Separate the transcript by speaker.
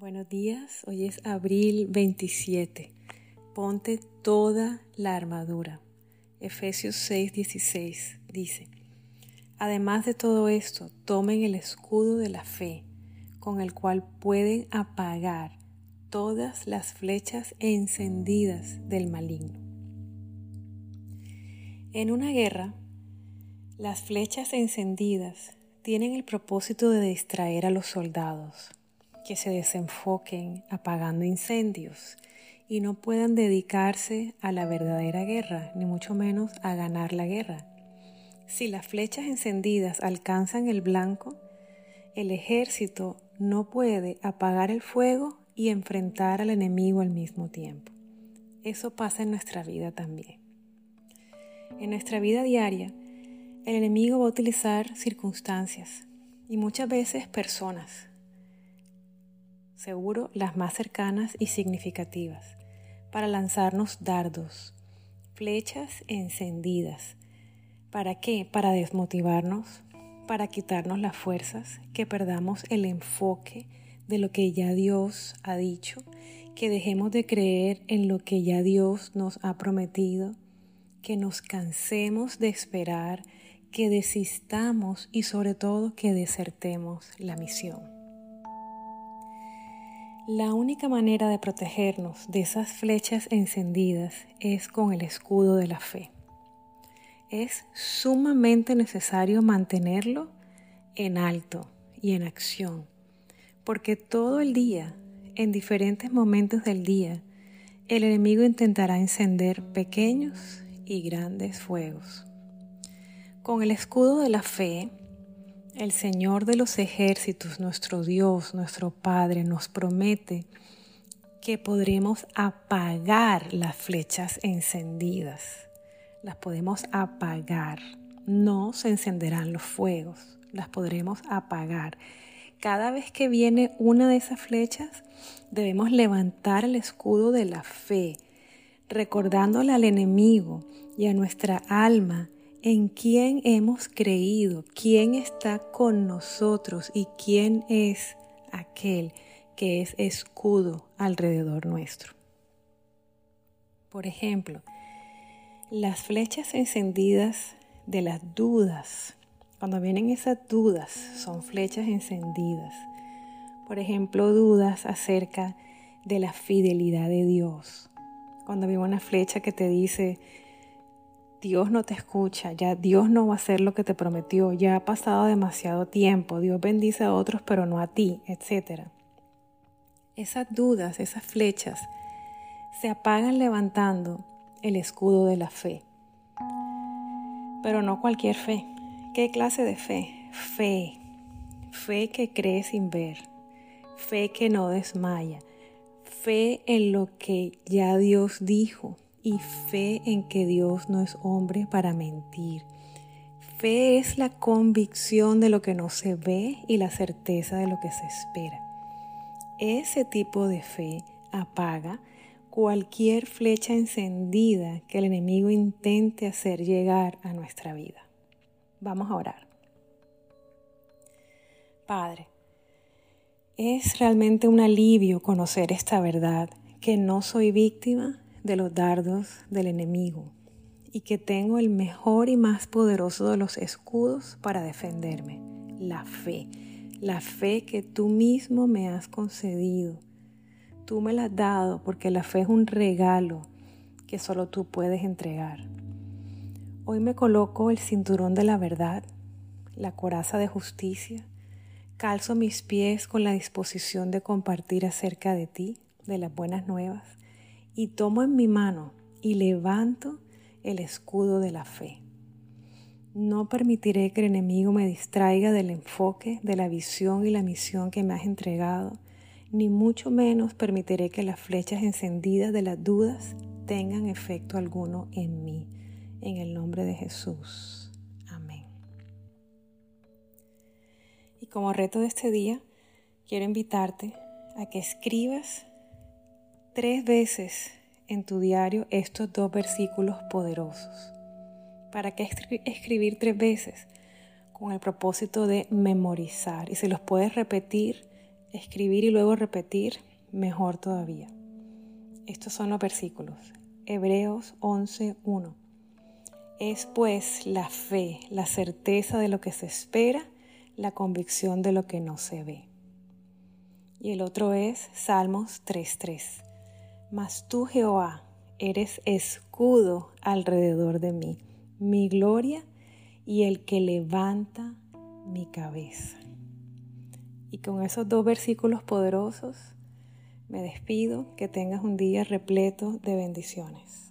Speaker 1: Buenos días, hoy es abril 27. Ponte toda la armadura. Efesios 6:16 dice, Además de todo esto, tomen el escudo de la fe, con el cual pueden apagar todas las flechas encendidas del maligno. En una guerra, las flechas encendidas tienen el propósito de distraer a los soldados que se desenfoquen apagando incendios y no puedan dedicarse a la verdadera guerra, ni mucho menos a ganar la guerra. Si las flechas encendidas alcanzan el blanco, el ejército no puede apagar el fuego y enfrentar al enemigo al mismo tiempo. Eso pasa en nuestra vida también. En nuestra vida diaria, el enemigo va a utilizar circunstancias y muchas veces personas seguro las más cercanas y significativas, para lanzarnos dardos, flechas encendidas. ¿Para qué? Para desmotivarnos, para quitarnos las fuerzas, que perdamos el enfoque de lo que ya Dios ha dicho, que dejemos de creer en lo que ya Dios nos ha prometido, que nos cansemos de esperar, que desistamos y sobre todo que desertemos la misión. La única manera de protegernos de esas flechas encendidas es con el escudo de la fe. Es sumamente necesario mantenerlo en alto y en acción, porque todo el día, en diferentes momentos del día, el enemigo intentará encender pequeños y grandes fuegos. Con el escudo de la fe, el Señor de los ejércitos, nuestro Dios, nuestro Padre, nos promete que podremos apagar las flechas encendidas. Las podemos apagar. No se encenderán los fuegos, las podremos apagar. Cada vez que viene una de esas flechas, debemos levantar el escudo de la fe, recordándole al enemigo y a nuestra alma en quién hemos creído, quién está con nosotros y quién es aquel que es escudo alrededor nuestro. Por ejemplo, las flechas encendidas de las dudas, cuando vienen esas dudas, son flechas encendidas. Por ejemplo, dudas acerca de la fidelidad de Dios. Cuando viene una flecha que te dice, Dios no te escucha, ya Dios no va a hacer lo que te prometió, ya ha pasado demasiado tiempo, Dios bendice a otros pero no a ti, etc. Esas dudas, esas flechas, se apagan levantando el escudo de la fe. Pero no cualquier fe. ¿Qué clase de fe? Fe. Fe que cree sin ver. Fe que no desmaya. Fe en lo que ya Dios dijo y fe en que Dios no es hombre para mentir. Fe es la convicción de lo que no se ve y la certeza de lo que se espera. Ese tipo de fe apaga cualquier flecha encendida que el enemigo intente hacer llegar a nuestra vida. Vamos a orar. Padre, es realmente un alivio conocer esta verdad, que no soy víctima de los dardos del enemigo y que tengo el mejor y más poderoso de los escudos para defenderme, la fe, la fe que tú mismo me has concedido. Tú me la has dado porque la fe es un regalo que solo tú puedes entregar. Hoy me coloco el cinturón de la verdad, la coraza de justicia, calzo mis pies con la disposición de compartir acerca de ti, de las buenas nuevas y tomo en mi mano y levanto el escudo de la fe. No permitiré que el enemigo me distraiga del enfoque, de la visión y la misión que me has entregado, ni mucho menos permitiré que las flechas encendidas de las dudas tengan efecto alguno en mí. En el nombre de Jesús. Amén. Y como reto de este día, quiero invitarte a que escribas tres veces en tu diario estos dos versículos poderosos. ¿Para qué escribir tres veces? Con el propósito de memorizar. Y si los puedes repetir escribir y luego repetir, mejor todavía. Estos son los versículos. Hebreos 11.1. Es pues la fe, la certeza de lo que se espera, la convicción de lo que no se ve. Y el otro es Salmos 3.3. Mas tú, Jehová, eres escudo alrededor de mí, mi gloria y el que levanta mi cabeza. Y con esos dos versículos poderosos me despido, que tengas un día repleto de bendiciones.